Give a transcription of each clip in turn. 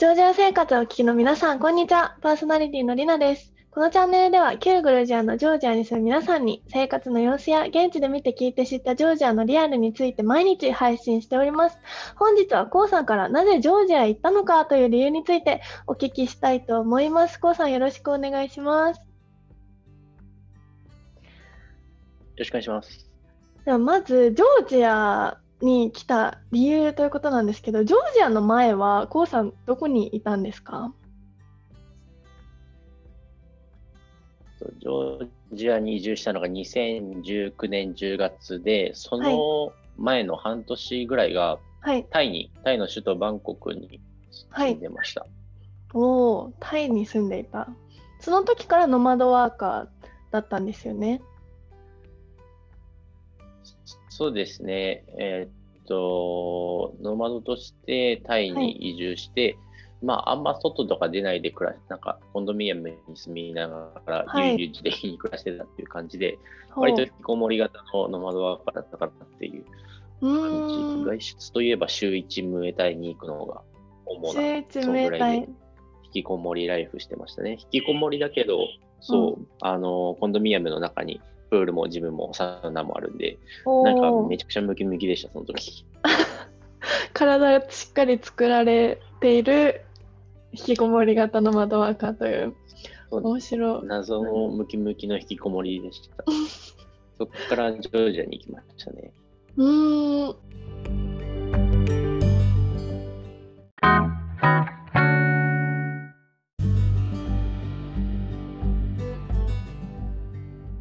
ジョージア生活をお聞きの皆さん、こんにちは。パーソナリティのりなです。このチャンネルでは、旧グルジアのジョージアに住む皆さんに、生活の様子や現地で見て聞いて知ったジョージアのリアルについて毎日配信しております。本日はコウさんからなぜジョージアへ行ったのかという理由についてお聞きしたいと思います。コウさんよろしくお願いします。よろしくお願いします。ではまず、ジョージアに来た理由ということなんですけど、ジョージアの前は、コウさん、どこにいたんですか？ジョージアに移住したのが2019年10月で、その前の半年ぐらいがはい。タイに、タイの首都バンコクに住んでました。おお、タイに住んでいた。その時からノマドワーカーだったんですよね。そうですね。えーっと、ノマドとしてタイに移住して、まあ、あんま外とか出ないで暮らし、なんかコンドミニアムに住みながら、はい悠々自適に暮らしてたっていう感じで、ほう割と引きこもり型のノマドワーカーだったからっていうう感。じ。外出といえば週1ムエタイに行くのが主なそのぐらいで。引きこもりライフしてましたね。引きこもりだけど、そう、あの、コンドミニアムの中にプールもジムもサウナもあるんで、おなんかおめちゃくちゃムキムキでした、その時。体がしっかり作られている引きこもり型の窓ワーカーという。面白い。謎のムキムキの引きこもりでした。そこからジョージアに行きましたね。うーん。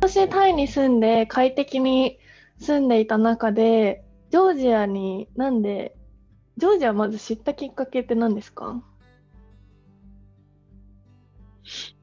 私、タイに住んで快適に住んでいた中で、ジョージアになんで、ジョージアまず知ったきっかけって何ですか？ジ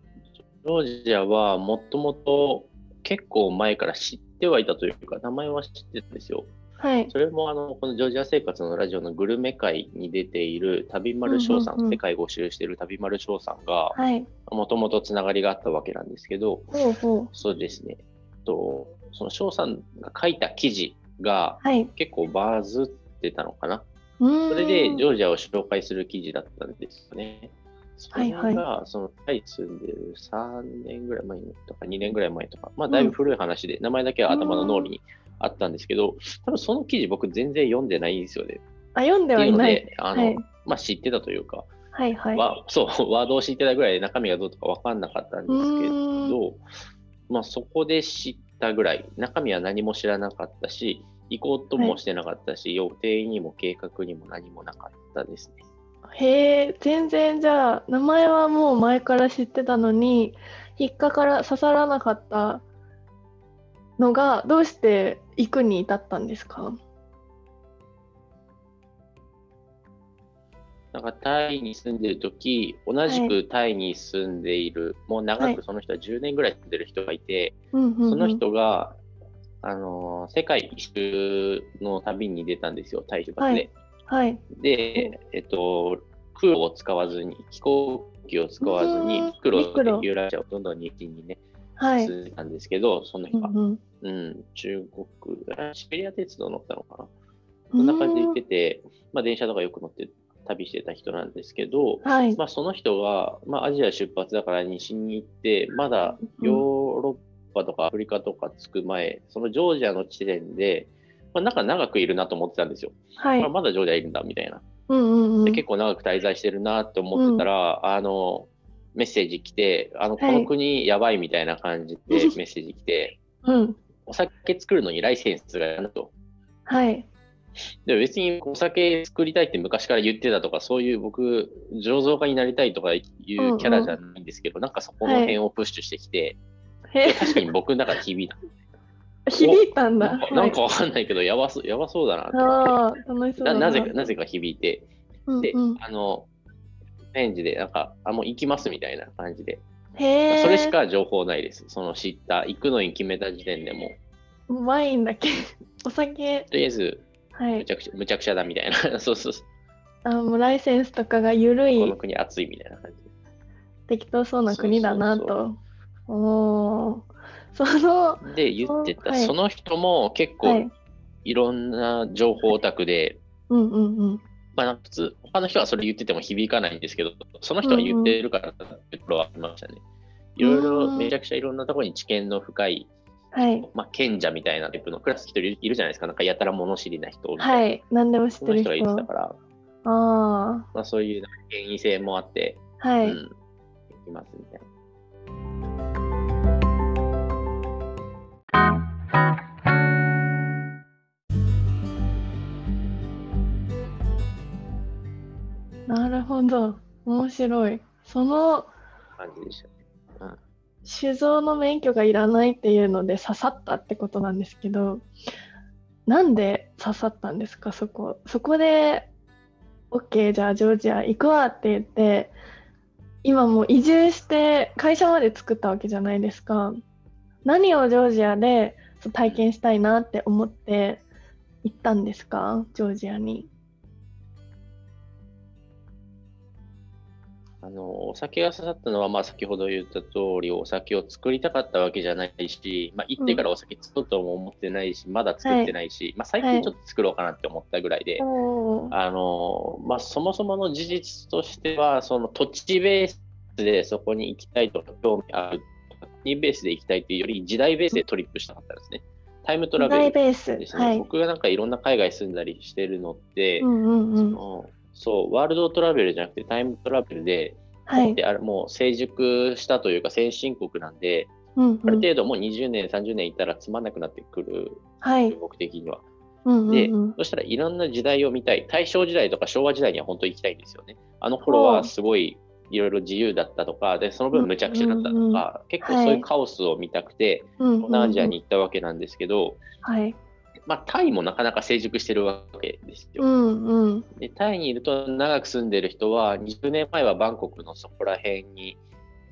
ョージアはもともと結構前から知ってはいたというか、名前は知ってたんですよ。はい。それもあのこのジョージア生活のラジオのグルメ会に出ている旅丸翔さん,、世界5周している旅丸翔さんがはい。もともとつながりがあったわけなんですけど、ほうほう。そうですね。とその翔さんが書いた記事がはい。結構バズってたのかな？うーん。それでジョージアを紹介する記事だったんですよね。それが、はいはそのタイ住んでる3年ぐらい前とか2年ぐらい前とか、まあだいぶ古い話で、名前だけは頭の脳裏にあったんですけど、多分その記事僕全然読んでないんですよね。あ、読んではいない。っていうので、あの、はいまあ知ってたというか、はいはい。わ そう、ワードを知ってたぐらいで中身がどうとか分かんなかったんですけど、まあそこで知ったぐらい、中身は何も知らなかったし、行こうともしてなかったし、予定にも計画にも何もなかったですね。へえ、全然じゃあ、名前はもう前から知ってたのに、引っかから刺さらなかったのが、どうして行くに至ったんですか？なんかタイに住んでる時同じくタイに住んでいる、もう長はい。くその人は10年ぐらい住んでる人がいて、うんうんうん。その人が、あのー世界一周の旅に出たんですよ、タイ出発で。はい。で、えっと、空路を使わずに、飛行機を使わずうん。に、陸路。でラシアをどんどん西にね、はい。進んですけど、その人が、うんうん、中国、あシベリア鉄道乗ったのかなそんな感じで行ってて、まあ、電車とかよく乗って旅してた人なんですけど、うんはい。まあ、その人が、まあ、アジア出発だから西に行って、まだヨーロッパとかアフリカとか着く前、そのジョージアの地点で、まあ、なんか長くいるなと思ってたんですよ。はいまあ、。まだジョージアいるんだみたいな。うんうんうん。で結構長く滞在してるなって思ってたら、あの、メッセージ来て、あの、こはいの国やばいみたいな感じでメッセージ来て、うん。お酒作るのにライセンスがいると。はい。で別にお酒作りたいって昔から言ってたとか、そういう僕、醸造家になりたいとかいうキャラじゃないんですけど、なんかそこの辺をプッシュしてきて、へえ、確かに僕の中で響いた。響いたんだ。なんかわかんないけど、やばそうやばそうだなって。なだなぜか、なぜか響いて、で、うんうん、あの、返事で、なんか、あ、もう行きますみたいな感じで。へえ。それしか情報ないです。その知った、行くのに決めた時点でも、ワインだけ。お酒。とりあえず、はい。むちゃくちゃ、むちゃくちゃだみたいな。そうそうそう。あもうライセンスとかが緩このい、国暑いみたいな感じで。適当そうな国だなそうと。おーその、で、言ってた、はいその人も結構はい。いろんな情報オタクで、うんうんうん。まあ、普通、他の人はそれ言ってても響かないんですけど、その人は言ってるからってところはありましたね。いろいろ、めちゃくちゃいろんなところに知見の深い、はい。まあ、賢者みたいなタイプのクラス一人いるじゃないですか、なんかやたら物知りな人みたいな。はい。何でも知ってる人が言って人。たから、あまあ、そういう権威性もあって、あ。はい。うん、できますみたいな。ほど。面白い。その感じでしたね。うん酒造の免許がいらないっていうので刺さったってことなんですけど、なんで刺さったんですか、そこ。そこで、OK、じゃあジョージア行くわって言って、今もう移住して会社まで作ったわけじゃないですか。何をジョージアで体験したいなって思って行ったんですか、ジョージアに。あのお酒が刺さったのは、まあ、先ほど言った通り、お酒を作りたかったわけじゃないし、まあ、行ってからお酒作ろうとも思ってないし、まだ作ってないし、まあ、最近ちょっと作ろうかなって思ったぐらいで、おーあのまあ、そもそもの事実としては、その土地ベースでそこに行きたいとか、興味ある国ベースで行きたいというより、時代ベースでトリップしたかったんですね。タイムトラベルベース。ですね。はい。僕がなんかいろんな海外住んだりしてるのって、うんうんうん。うんそう、ワールドトラベルじゃなくてタイムトラベルで、はい。であれもう成熟したというか先進国なんで、うんうん、ある程度もう20年、30年いたらつまんなくなってくる、はい。僕的には。うんうんで、うん、そしたらいろんな時代を見たい。大正時代とか昭和時代には本当に行きたいんですよね。あの頃はすごいいろいろ自由だったとか、で、その分無茶苦茶だったとか、結構そういうカオスを見たくて、うんうんうん東南アジアに行ったわけなんですけど、はい。まあ、タイもなかなか成熟してるわけですよ。うんうん。でタイにいると長く住んでる人は20年前はバンコクのそこら辺に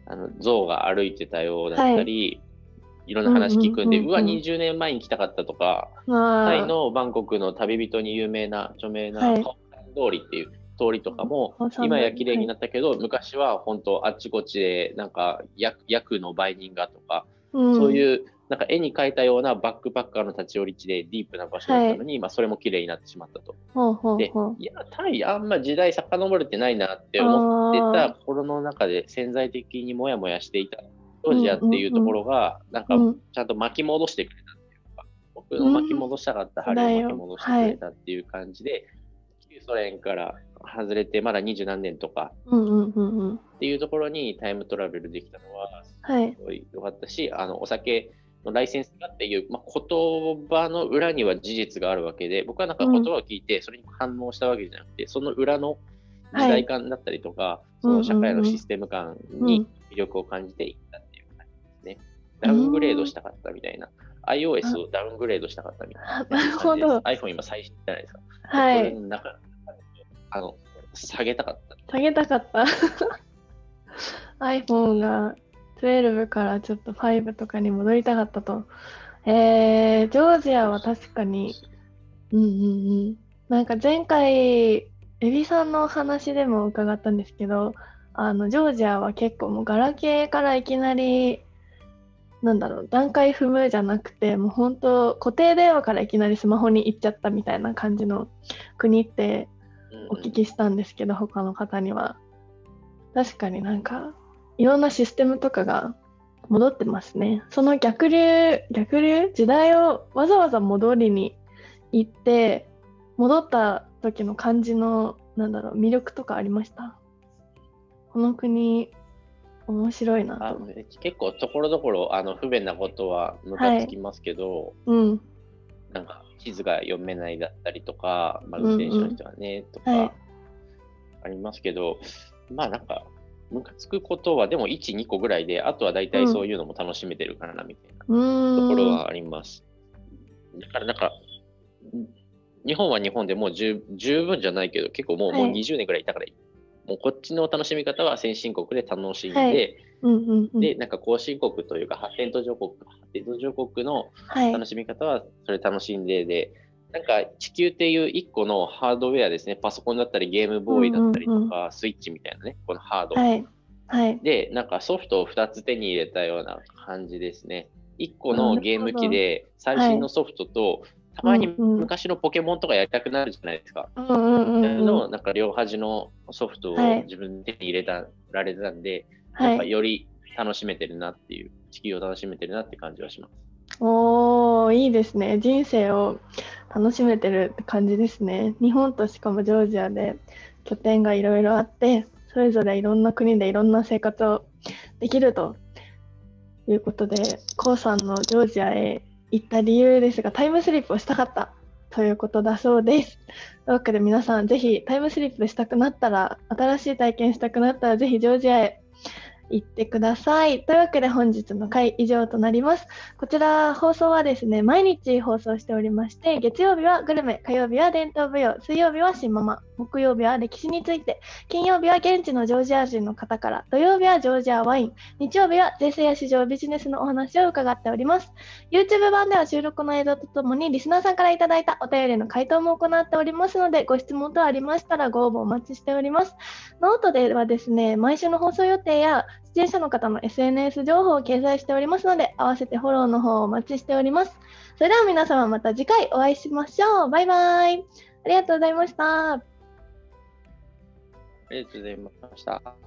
あの象が歩いてたようだったり、い、ろんな話聞くんで、うんうんうんうん。うわ20年前に来たかったとかまあ、タイのバンコクの旅人に有名な著名な通りっていう通りとかも、今や綺麗になったけど、昔は本当あっちこっちでなんか役役の売人がとか、うん、そういうなんか絵に描いたようなバックパッカーの立ち寄り地でディープな場所だったのに、まあ、それも綺麗になってしまったと。ほうほうでほう。いや、タイ、あんま時代遡れてないなって思ってたあ心の中で潜在的にもやもやしていたジョージアっていうところが、なんかうんちゃんと巻き戻してくれたっていうか、僕の巻き戻したかった春を巻き戻してくれたっていう感じで、旧ソ連から外れてまだ二十何年とか。っていうところにタイムトラベルできたのは、はいす。ごい良かったし、あのお酒のライセンスがっていう、まあ、言葉の裏には事実があるわけで、僕はなんか言葉を聞いて、それに反応したわけじゃなくて、その裏の時代感だったりとか、その社会のシステム感に魅力を感じていったっていう感じですね。ダウングレードしたかったみたいな。iOS をダウングレードしたかったみたいな。なるほど。iPhone 今最新じゃないですか。はい。それの中あの下げたかった。下げたかった。iPhone が12からちょっと5とかに戻りたかったと。えー、ジョージアは確かに、うんうんうん。なんか前回、エビさんのお話でも伺ったんですけど、あの、ジョージアは結構もうガラケーからいきなり、なんだろう、段階踏むじゃなくて、もう本当固定電話からいきなりスマホに行っちゃったみたいな感じの国ってお聞きしたんですけど、他の方には。確かになんか、いろんなシステムとかが戻ってますね。その逆流、逆流？時代をわざわざ戻りに行って、戻った時の感じの、なんだろう、魅力とかありました？この国、面白いな。結構ところどころあの不便なことはムカつきますけど、うん。なんか地図が読めないだったりとか、まあ、うんうん運転手の人はね、とはいかありますけど、まあなんか、ムカつくことはでも1、2個ぐらいで、あとは大体そういうのも楽しめてるからなみたいな。ところはあります。だからなんか、日本は日本でもう十十分じゃないけど、結構もう,、はいもう20年ぐらいいたからいい。もうこっちの楽しみ方は先進国で楽しんで、はいうんうんうん。で、なんか後進国というか発展途上国、発展途上国のはい。楽しみ方はそれ楽しんでで、なんか地球っていう一個のハードウェアですね、パソコンだったりゲームボーイだったりとか、スイッチみたいなね、このハード。はい。はい。で、なんかソフトを2つ手に入れたような感じですね。1個のゲーム機で最新のソフトとたまに昔のポケモンとかやりたくなるじゃないですか。うんうんうんうん、のなんか両端のソフトを自分で手に入れた、られたんで、はいなんかより楽しめてるなっていう、地球を楽しめてるなって感じはします。おー、いいですね。人生を楽しめてるって感じですね。日本としかもジョージアで拠点がいろいろあって、それぞれいろんな国でいろんな生活をできるということで、コウさんのジョージアへ行った理由ですが、タイムスリップをしたかったということだそうです。というわけで皆さん、ぜひタイムスリップしたくなったら、新しい体験したくなったら、ぜひジョージアへ行ってください。というわけで本日の回以上となります。こちら放送はですね、毎日放送しておりまして、月曜日はグルメ、火曜日は伝統舞踊、水曜日は新ママ、木曜日は歴史について、金曜日は現地のジョージア人の方から、土曜日はジョージアワイン、日曜日は税制や市場、ビジネスのお話を伺っております。YouTube 版では収録の映像とともにリスナーさんからいただいたお便りの回答も行っておりますので、ご質問等ありましたらご応募お待ちしております。ノートではですね、毎週の放送予定や出演者の方の SNS 情報を掲載しておりますので、合わせてフォローの方をお待ちしております。それでは皆様また次回お会いしましょう。バイバイ。ありがとうございました。ありがとうございました。